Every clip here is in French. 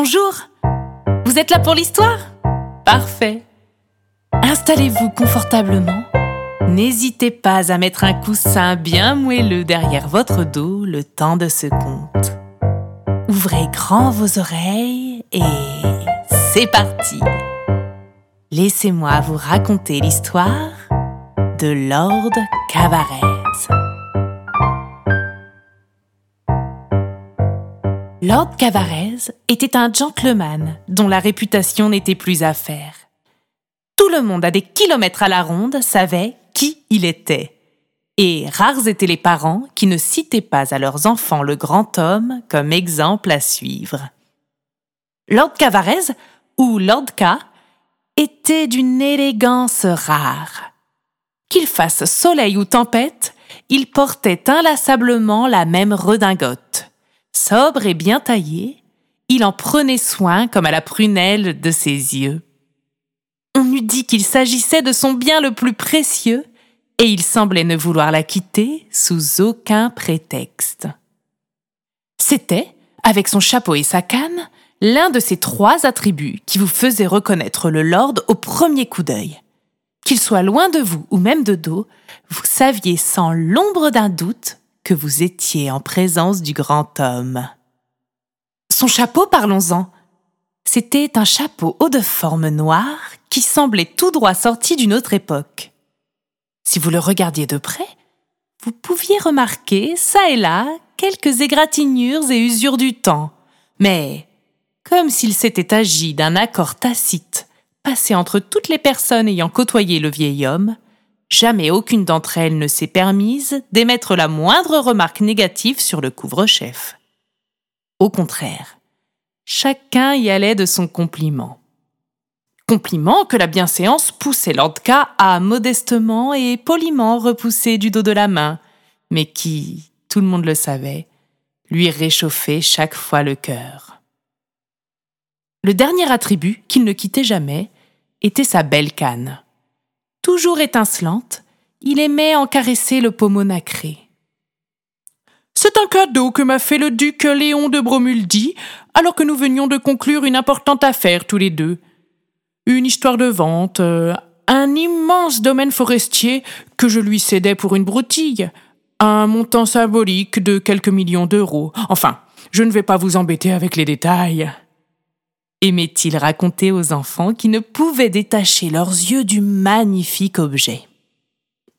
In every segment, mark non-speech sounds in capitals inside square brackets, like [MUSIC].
Bonjour Vous êtes là pour l'histoire? Parfait Installez-vous confortablement. N'hésitez pas à mettre un coussin bien moelleux derrière votre dos le temps de ce conte. Ouvrez grand vos oreilles et c'est parti Laissez-moi vous raconter l'histoire de Lord Cavarez. Lord Cavarez était un gentleman dont la réputation n'était plus à faire. Tout le monde à des kilomètres à la ronde savait qui il était. Et rares étaient les parents qui ne citaient pas à leurs enfants le grand homme comme exemple à suivre. Lord Cavarez, ou Lord K, était d'une élégance rare. Qu'il fasse soleil ou tempête, il portait inlassablement la même redingote Sobre et bien taillé, il en prenait soin comme à la prunelle de ses yeux. On eût dit qu'il s'agissait de son bien le plus précieux, et il semblait ne vouloir la quitter sous aucun prétexte. C'était, avec son chapeau et sa canne, l'un de ces trois attributs qui vous faisaient reconnaître le lord au premier coup d'œil. Qu'il soit loin de vous ou même de dos, vous saviez sans l'ombre d'un doute vous étiez en présence du grand homme. Son chapeau, parlons-en. C'était un chapeau haut de forme noire qui semblait tout droit sorti d'une autre époque. Si vous le regardiez de près, vous pouviez remarquer, ça et là, quelques égratignures et usures du temps. Mais, comme s'il s'était agi d'un accord tacite passé entre toutes les personnes ayant côtoyé le vieil homme, Jamais aucune d'entre elles ne s'est permise d'émettre la moindre remarque négative sur le couvre-chef. Au contraire, chacun y allait de son compliment. Compliment que la bienséance poussait Lord K à modestement et poliment repousser du dos de la main, mais qui, tout le monde le savait, lui réchauffait chaque fois le cœur. Le dernier attribut qu'il ne quittait jamais était sa belle canne toujours étincelante, il aimait en caresser le pommeau nacré. C'est un cadeau que m'a fait le duc Léon de Bromuldi, alors que nous venions de conclure une importante affaire tous les deux. Une histoire de vente, euh, un immense domaine forestier que je lui cédais pour une broutille, un montant symbolique de quelques millions d'euros. Enfin, je ne vais pas vous embêter avec les détails aimait-il raconter aux enfants qui ne pouvaient détacher leurs yeux du magnifique objet.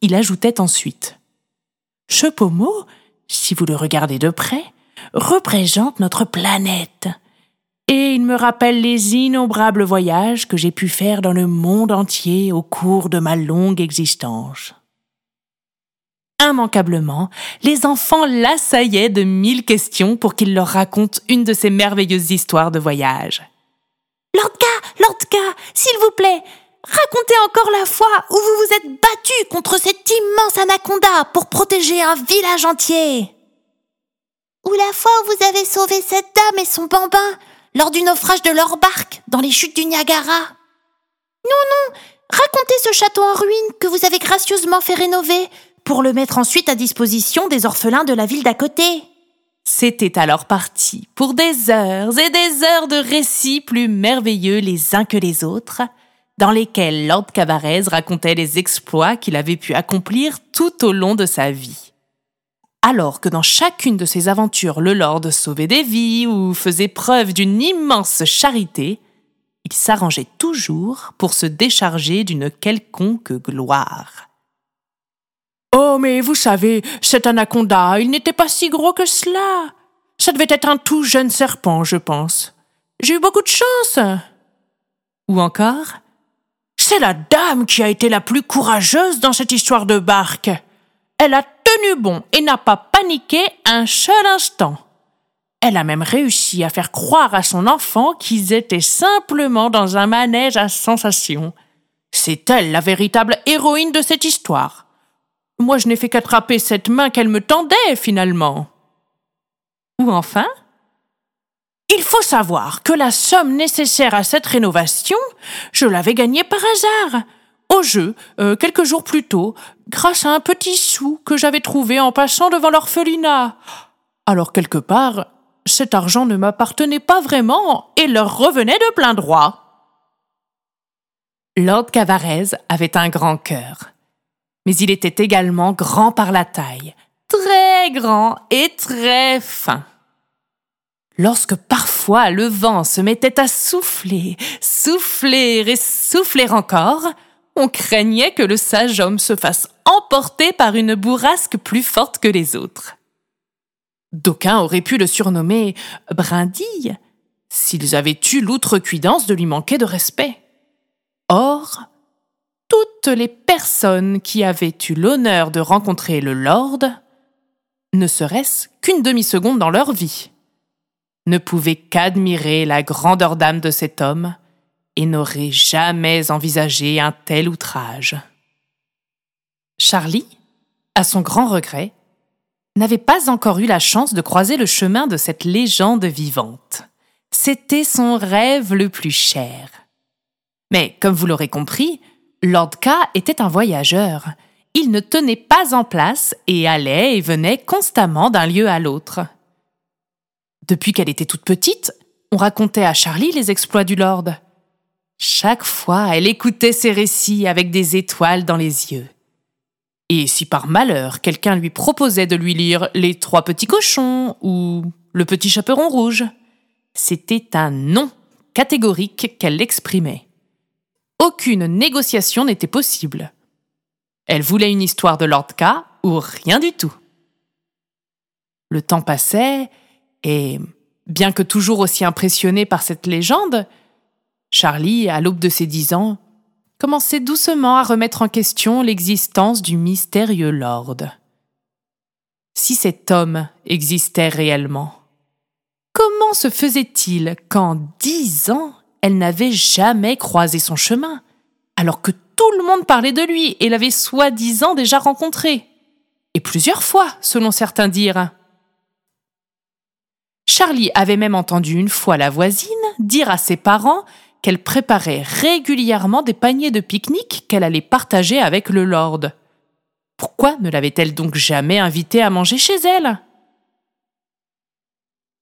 Il ajoutait ensuite Ce pommeau, si vous le regardez de près, représente notre planète. Et il me rappelle les innombrables voyages que j'ai pu faire dans le monde entier au cours de ma longue existence. Immanquablement, les enfants l'assaillaient de mille questions pour qu'il leur raconte une de ces merveilleuses histoires de voyage. Lordka, Lordka, s'il vous plaît, racontez encore la fois où vous vous êtes battu contre cet immense anaconda pour protéger un village entier. Ou la fois où vous avez sauvé cette dame et son bambin lors du naufrage de leur barque dans les chutes du Niagara. Non, non, racontez ce château en ruine que vous avez gracieusement fait rénover pour le mettre ensuite à disposition des orphelins de la ville d'à côté. C'était alors parti pour des heures et des heures de récits plus merveilleux les uns que les autres, dans lesquels Lord Cavarez racontait les exploits qu'il avait pu accomplir tout au long de sa vie. Alors que dans chacune de ses aventures le Lord sauvait des vies ou faisait preuve d'une immense charité, il s'arrangeait toujours pour se décharger d'une quelconque gloire. Oh, mais vous savez, cet anaconda, il n'était pas si gros que cela. Ça devait être un tout jeune serpent, je pense. J'ai eu beaucoup de chance. Ou encore, c'est la dame qui a été la plus courageuse dans cette histoire de barque. Elle a tenu bon et n'a pas paniqué un seul instant. Elle a même réussi à faire croire à son enfant qu'ils étaient simplement dans un manège à sensations. C'est elle la véritable héroïne de cette histoire. Moi, je n'ai fait qu'attraper cette main qu'elle me tendait, finalement. Ou enfin Il faut savoir que la somme nécessaire à cette rénovation, je l'avais gagnée par hasard, au jeu, euh, quelques jours plus tôt, grâce à un petit sou que j'avais trouvé en passant devant l'orphelinat. Alors, quelque part, cet argent ne m'appartenait pas vraiment et leur revenait de plein droit. Lord Cavarez avait un grand cœur, mais il était également grand par la taille, très grand et très fin. Lorsque parfois le vent se mettait à souffler, souffler et souffler encore, on craignait que le sage homme se fasse emporter par une bourrasque plus forte que les autres. D'aucuns auraient pu le surnommer Brindille, s'ils avaient eu l'outrecuidance de lui manquer de respect. Or, toutes les personnes qui avaient eu l'honneur de rencontrer le Lord, ne serait-ce qu'une demi-seconde dans leur vie, ne pouvaient qu'admirer la grandeur d'âme de cet homme et n'auraient jamais envisagé un tel outrage. Charlie, à son grand regret, n'avait pas encore eu la chance de croiser le chemin de cette légende vivante. C'était son rêve le plus cher. Mais, comme vous l'aurez compris, Lord K était un voyageur. Il ne tenait pas en place et allait et venait constamment d'un lieu à l'autre. Depuis qu'elle était toute petite, on racontait à Charlie les exploits du Lord. Chaque fois, elle écoutait ses récits avec des étoiles dans les yeux. Et si par malheur quelqu'un lui proposait de lui lire Les Trois Petits Cochons ou Le Petit Chaperon Rouge, c'était un non catégorique qu'elle exprimait. Aucune négociation n'était possible. Elle voulait une histoire de Lord K ou rien du tout. Le temps passait, et, bien que toujours aussi impressionné par cette légende, Charlie, à l'aube de ses dix ans, commençait doucement à remettre en question l'existence du mystérieux Lord. Si cet homme existait réellement, comment se faisait-il qu'en dix ans, elle n'avait jamais croisé son chemin, alors que tout le monde parlait de lui et l'avait soi-disant déjà rencontré, et plusieurs fois, selon certains dires. Charlie avait même entendu une fois la voisine dire à ses parents qu'elle préparait régulièrement des paniers de pique-nique qu'elle allait partager avec le lord. Pourquoi ne l'avait-elle donc jamais invité à manger chez elle?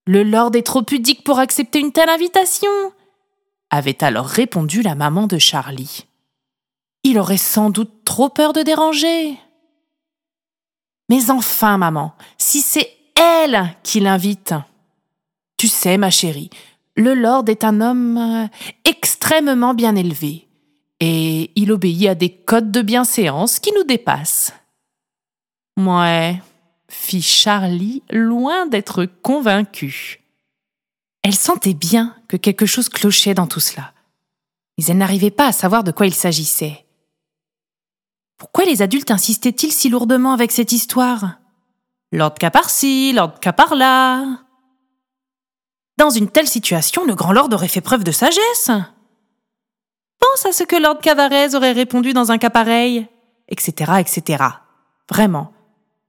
Le lord est trop pudique pour accepter une telle invitation, avait alors répondu la maman de Charlie. Il aurait sans doute trop peur de déranger. Mais enfin, maman, si c'est elle qui l'invite. Tu sais, ma chérie, le lord est un homme euh, extrêmement bien élevé, et il obéit à des codes de bienséance qui nous dépassent. Ouais, fit Charlie, loin d'être convaincue. Elle sentait bien que quelque chose clochait dans tout cela, mais elle n'arrivait pas à savoir de quoi il s'agissait. Pourquoi les adultes insistaient-ils si lourdement avec cette histoire? Lord par-ci, Lord cas par-là. Dans une telle situation, le grand lord aurait fait preuve de sagesse. Pense à ce que Lord Cavarez aurait répondu dans un cas pareil, etc., etc. Vraiment,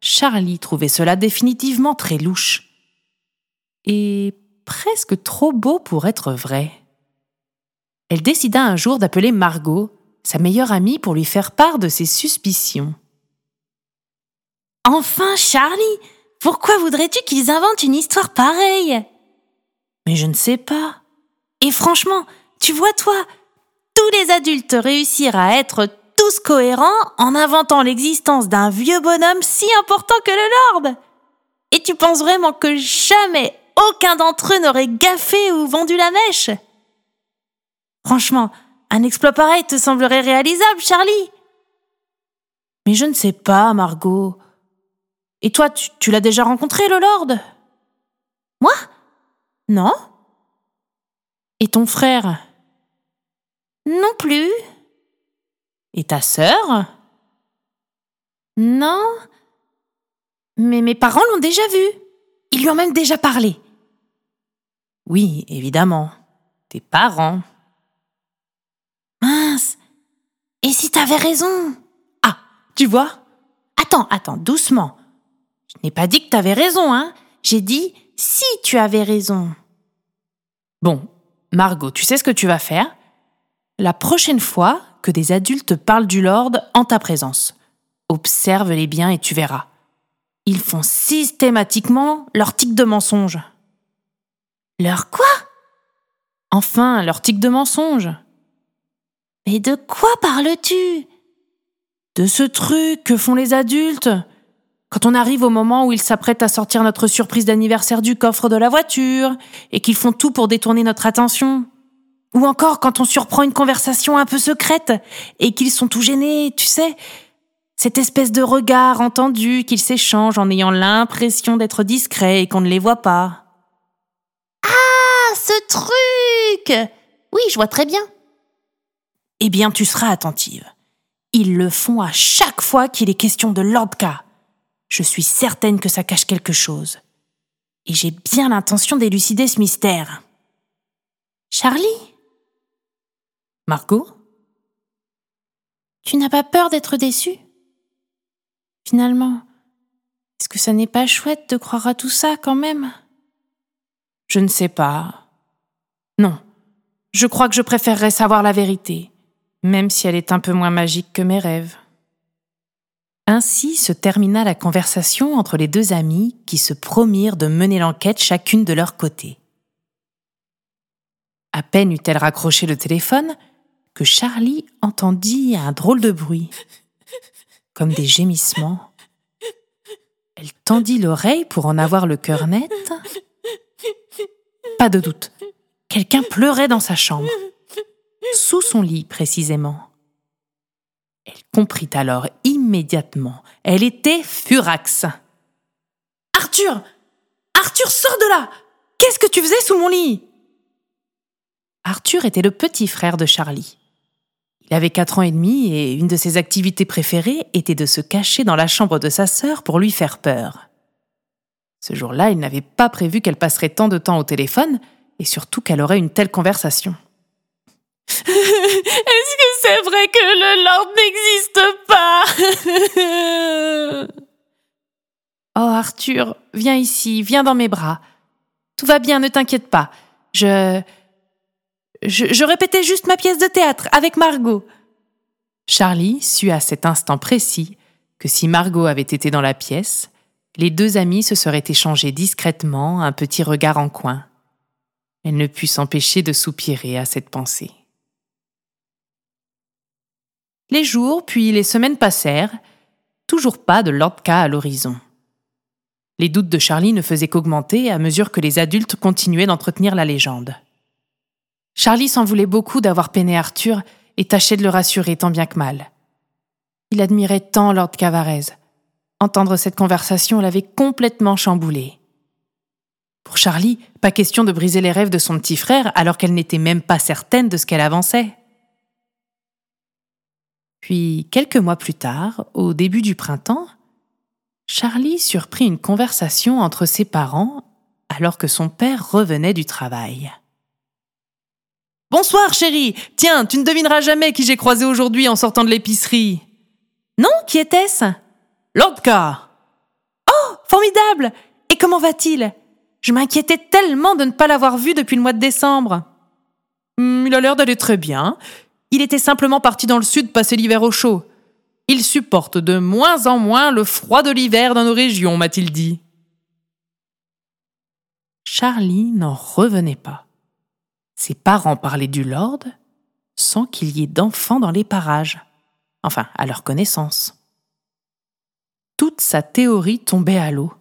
Charlie trouvait cela définitivement très louche. Et presque trop beau pour être vrai. Elle décida un jour d'appeler Margot, sa meilleure amie, pour lui faire part de ses suspicions. Enfin, Charlie, pourquoi voudrais-tu qu'ils inventent une histoire pareille? Mais je ne sais pas. Et franchement, tu vois toi, tous les adultes réussir à être tous cohérents en inventant l'existence d'un vieux bonhomme si important que le Lord. Et tu penses vraiment que jamais aucun d'entre eux n'aurait gaffé ou vendu la mèche Franchement, un exploit pareil te semblerait réalisable, Charlie Mais je ne sais pas, Margot. Et toi, tu, l'as déjà rencontré, le Lord? Moi? Non? Et ton frère? Non plus. Et ta sœur? Non. Mais mes parents l'ont déjà vu. Ils lui ont même déjà parlé. Oui, évidemment. Tes parents. Mince. Et si t'avais raison? Ah, tu vois? Attends, attends, doucement. Je n'ai pas dit que t'avais raison, hein. J'ai dit si tu avais raison. Bon, Margot, tu sais ce que tu vas faire? La prochaine fois que des adultes parlent du Lord en ta présence, observe-les bien et tu verras. Ils font systématiquement leur tic de mensonge. Leur quoi? Enfin, leur tic de mensonge. Mais de quoi parles-tu? De ce truc que font les adultes. Quand on arrive au moment où ils s'apprêtent à sortir notre surprise d'anniversaire du coffre de la voiture, et qu'ils font tout pour détourner notre attention. Ou encore quand on surprend une conversation un peu secrète, et qu'ils sont tout gênés, tu sais. Cette espèce de regard entendu qu'ils s'échangent en ayant l'impression d'être discrets et qu'on ne les voit pas. Ce truc Oui, je vois très bien. Eh bien, tu seras attentive. Ils le font à chaque fois qu'il est question de Lordka. Je suis certaine que ça cache quelque chose. Et j'ai bien l'intention d'élucider ce mystère. Charlie? Margot? Tu n'as pas peur d'être déçu Finalement, est-ce que ça n'est pas chouette de croire à tout ça quand même? Je ne sais pas. Non, je crois que je préférerais savoir la vérité, même si elle est un peu moins magique que mes rêves. Ainsi se termina la conversation entre les deux amies qui se promirent de mener l'enquête chacune de leur côté. À peine eut-elle raccroché le téléphone que Charlie entendit un drôle de bruit, comme des gémissements. Elle tendit l'oreille pour en avoir le cœur net. Pas de doute, quelqu'un pleurait dans sa chambre, sous son lit précisément. Elle comprit alors immédiatement. Elle était furax. Arthur Arthur, sors de là Qu'est-ce que tu faisais sous mon lit? Arthur était le petit frère de Charlie. Il avait quatre ans et demi et une de ses activités préférées était de se cacher dans la chambre de sa sœur pour lui faire peur. Ce jour-là, il n'avait pas prévu qu'elle passerait tant de temps au téléphone et surtout qu'elle aurait une telle conversation. [LAUGHS] Est-ce que c'est vrai que le Lord n'existe pas? [LAUGHS] Oh Arthur, viens ici, viens dans mes bras. Tout va bien, ne t'inquiète pas. Je... je... Répétais juste ma pièce de théâtre avec Margot. Charlie sut à cet instant précis que si Margot avait été dans la pièce, les deux amis se seraient échangés discrètement un petit regard en coin. Elle ne put s'empêcher de soupirer à cette pensée. Les jours puis les semaines passèrent, toujours pas de Lordka à l'horizon. Les doutes de Charlie ne faisaient qu'augmenter à mesure que les adultes continuaient d'entretenir la légende. Charlie s'en voulait beaucoup d'avoir peiné Arthur et tâchait de le rassurer tant bien que mal. Il admirait tant Lord Cavarez. Entendre cette conversation l'avait complètement chamboulé. Pour Charlie, pas question de briser les rêves de son petit frère alors qu'elle n'était même pas certaine de ce qu'elle avançait. Puis, quelques mois plus tard, au début du printemps, Charlie surprit une conversation entre ses parents alors que son père revenait du travail. Bonsoir, chérie. Tiens, tu ne devineras jamais qui j'ai croisé aujourd'hui en sortant de l'épicerie. Non, qui était-ce? Lordka. Oh, formidable. Et comment va-t-il? Je m'inquiétais tellement de ne pas l'avoir vu depuis le mois de décembre. Hmm, il a l'air d'aller très bien. Il était simplement parti dans le sud passer l'hiver au chaud. Il supporte de moins en moins le froid de l'hiver dans nos régions, m'a-t-il dit. Charlie n'en revenait pas. Ses parents parlaient du Lord sans qu'il y ait d'enfants dans les parages, enfin à leur connaissance. Toute sa théorie tombait à l'eau.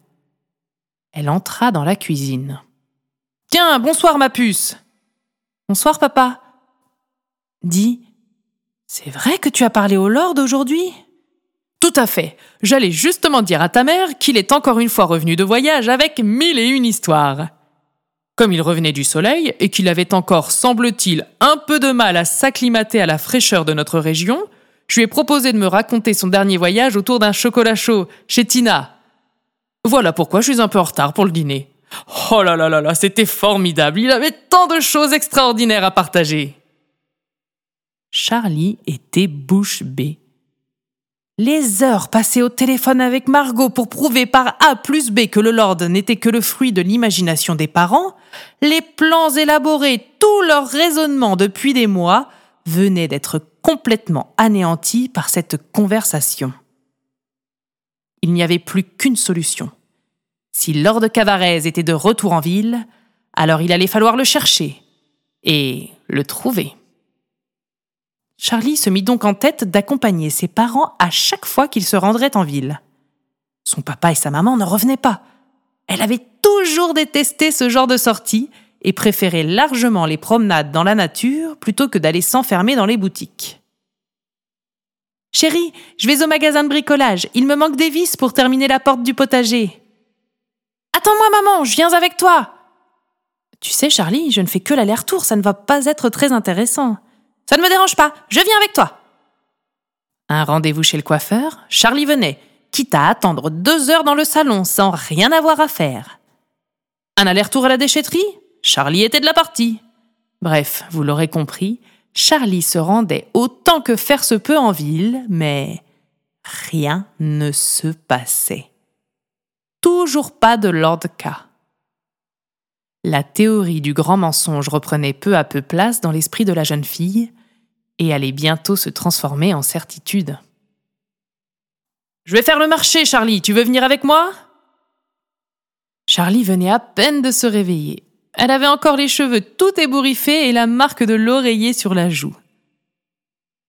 Elle entra dans la cuisine. Tiens, bonsoir ma puce. Bonsoir papa. Dis, c'est vrai que tu as parlé au Lord aujourd'hui? Tout à fait. J'allais justement dire à ta mère qu'il est encore une fois revenu de voyage avec mille et une histoires. Comme il revenait du soleil et qu'il avait encore, semble-t-il, un peu de mal à s'acclimater à la fraîcheur de notre région, je lui ai proposé de me raconter son dernier voyage autour d'un chocolat chaud chez Tina. Voilà pourquoi je suis un peu en retard pour le dîner. Oh là là là là, c'était formidable. Il avait tant de choses extraordinaires à partager. Charlie était bouche bée. Les heures passées au téléphone avec Margot pour prouver par A plus B que le Lord n'était que le fruit de l'imagination des parents, les plans élaborés, tout leur raisonnement depuis des mois, venaient d'être complètement anéantis par cette conversation. Il n'y avait plus qu'une solution. Si Lord Cavarez était de retour en ville, alors il allait falloir le chercher et le trouver. Charlie se mit donc en tête d'accompagner ses parents à chaque fois qu'ils se rendraient en ville. Son papa et sa maman ne revenaient pas. Elle avait toujours détesté ce genre de sortie et préférait largement les promenades dans la nature plutôt que d'aller s'enfermer dans les boutiques. Chérie, je vais au magasin de bricolage. Il me manque des vis pour terminer la porte du potager. Attends-moi, maman, je viens avec toi. Tu sais, Charlie, je ne fais que l'aller-retour, ça ne va pas être très intéressant. Ça ne me dérange pas, je viens avec toi. Un rendez-vous chez le coiffeur, Charlie venait, quitte à attendre deux heures dans le salon sans rien avoir à faire. Un aller-retour à la déchetterie, Charlie était de la partie. Bref, vous l'aurez compris, Charlie se rendait autant que faire se peut en ville, mais rien ne se passait. Toujours pas de Lord K. La théorie du grand mensonge reprenait peu à peu place dans l'esprit de la jeune fille et allait bientôt se transformer en certitude. Je vais faire le marché, Charlie, tu veux venir avec moi? Charlie venait à peine de se réveiller. Elle avait encore les cheveux tout ébouriffés et la marque de l'oreiller sur la joue.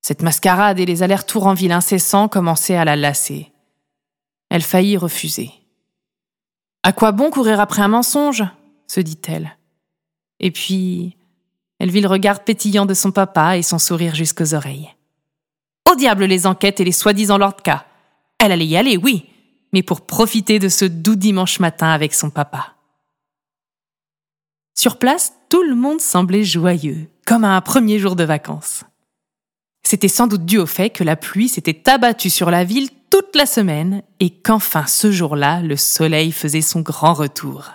Cette mascarade et les allers-retours en ville incessants commençaient à la lasser. Elle faillit refuser. À quoi bon courir après un mensonge? se dit-elle. Et puis, elle vit le regard pétillant de son papa et son sourire jusqu'aux oreilles. Au diable les enquêtes et les soi-disant Lordka. Elle allait y aller, oui, mais pour profiter de ce doux dimanche matin avec son papa. Sur place, tout le monde semblait joyeux, comme à un premier jour de vacances. C'était sans doute dû au fait que la pluie s'était abattue sur la ville toute la semaine et qu'enfin ce jour-là, le soleil faisait son grand retour.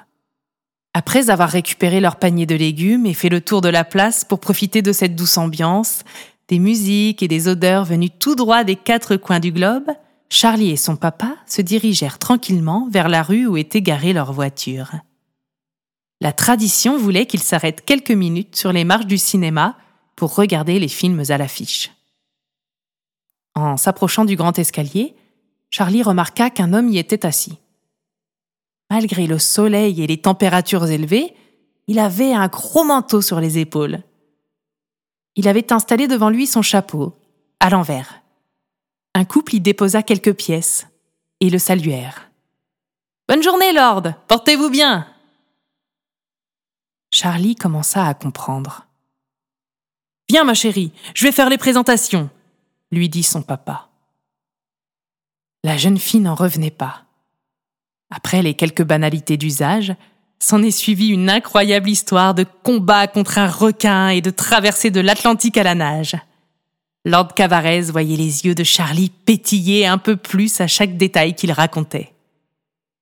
Après avoir récupéré leur panier de légumes et fait le tour de la place pour profiter de cette douce ambiance, des musiques et des odeurs venues tout droit des quatre coins du globe, Charlie et son papa se dirigèrent tranquillement vers la rue où était garée leur voiture. La tradition voulait qu'ils s'arrêtent quelques minutes sur les marches du cinéma pour regarder les films à l'affiche. En s'approchant du grand escalier, Charlie remarqua qu'un homme y était assis. Malgré le soleil et les températures élevées, il avait un gros manteau sur les épaules. Il avait installé devant lui son chapeau, à l'envers. Un couple y déposa quelques pièces et le saluèrent. Bonne journée, Lord, portez-vous bien. Charlie commença à comprendre. Viens, ma chérie, je vais faire les présentations, lui dit son papa. La jeune fille n'en revenait pas. Après les quelques banalités d'usage, s'en est suivie une incroyable histoire de combat contre un requin et de traversée de l'Atlantique à la nage. Lord Cavarez voyait les yeux de Charlie pétiller un peu plus à chaque détail qu'il racontait.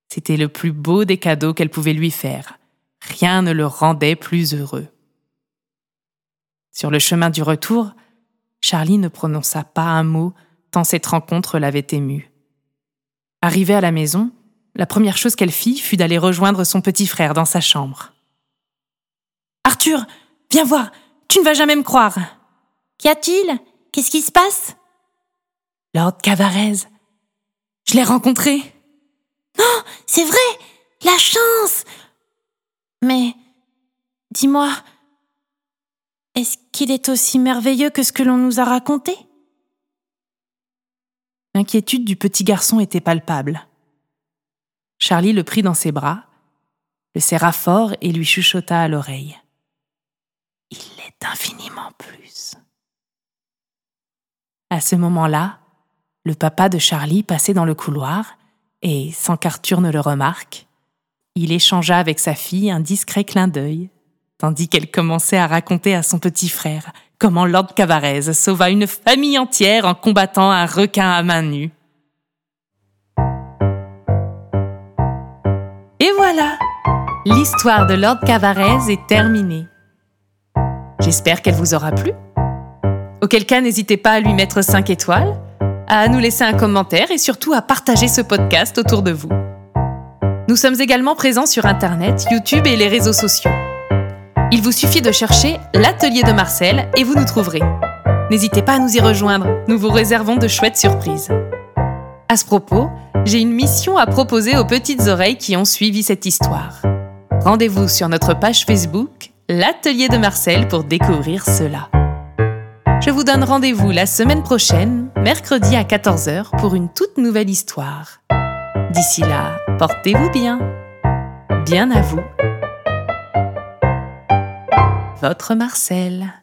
C'était le plus beau des cadeaux qu'elle pouvait lui faire. Rien ne le rendait plus heureux. Sur le chemin du retour, Charlie ne prononça pas un mot tant cette rencontre l'avait ému. Arrivée à la maison, la première chose qu'elle fit fut d'aller rejoindre son petit frère dans sa chambre. Arthur, viens voir, tu ne vas jamais me croire. Qu'y a-t-il? Qu'est-ce qui se passe? Lord Cavarez. Je l'ai rencontré. Non, c'est vrai La chance Mais, dis-moi, est-ce qu'il est aussi merveilleux que ce que l'on nous a raconté? L'inquiétude du petit garçon était palpable. Charlie le prit dans ses bras, le serra fort et lui chuchota à l'oreille. Il l'est infiniment plus. À ce moment-là, le papa de Charlie passait dans le couloir et, sans qu'Arthur ne le remarque, il échangea avec sa fille un discret clin d'œil, tandis qu'elle commençait à raconter à son petit frère comment Lord Cavarez sauva une famille entière en combattant un requin à main nue. voilà, l'histoire de Lord Cavarez est terminée. J'espère qu'elle vous aura plu. Auquel cas, n'hésitez pas à lui mettre 5 étoiles, à nous laisser un commentaire et surtout à partager ce podcast autour de vous. Nous sommes également présents sur Internet, YouTube et les réseaux sociaux. Il vous suffit de chercher l'atelier de Marcel et vous nous trouverez. N'hésitez pas à nous y rejoindre, nous vous réservons de chouettes surprises. À ce propos, j'ai une mission à proposer aux petites oreilles qui ont suivi cette histoire. Rendez-vous sur notre page Facebook, l'Atelier de Marcel, pour découvrir cela. Je vous donne rendez-vous la semaine prochaine, mercredi à 14h, pour une toute nouvelle histoire. D'ici là, portez-vous bien. Bien à vous. Votre Marcel.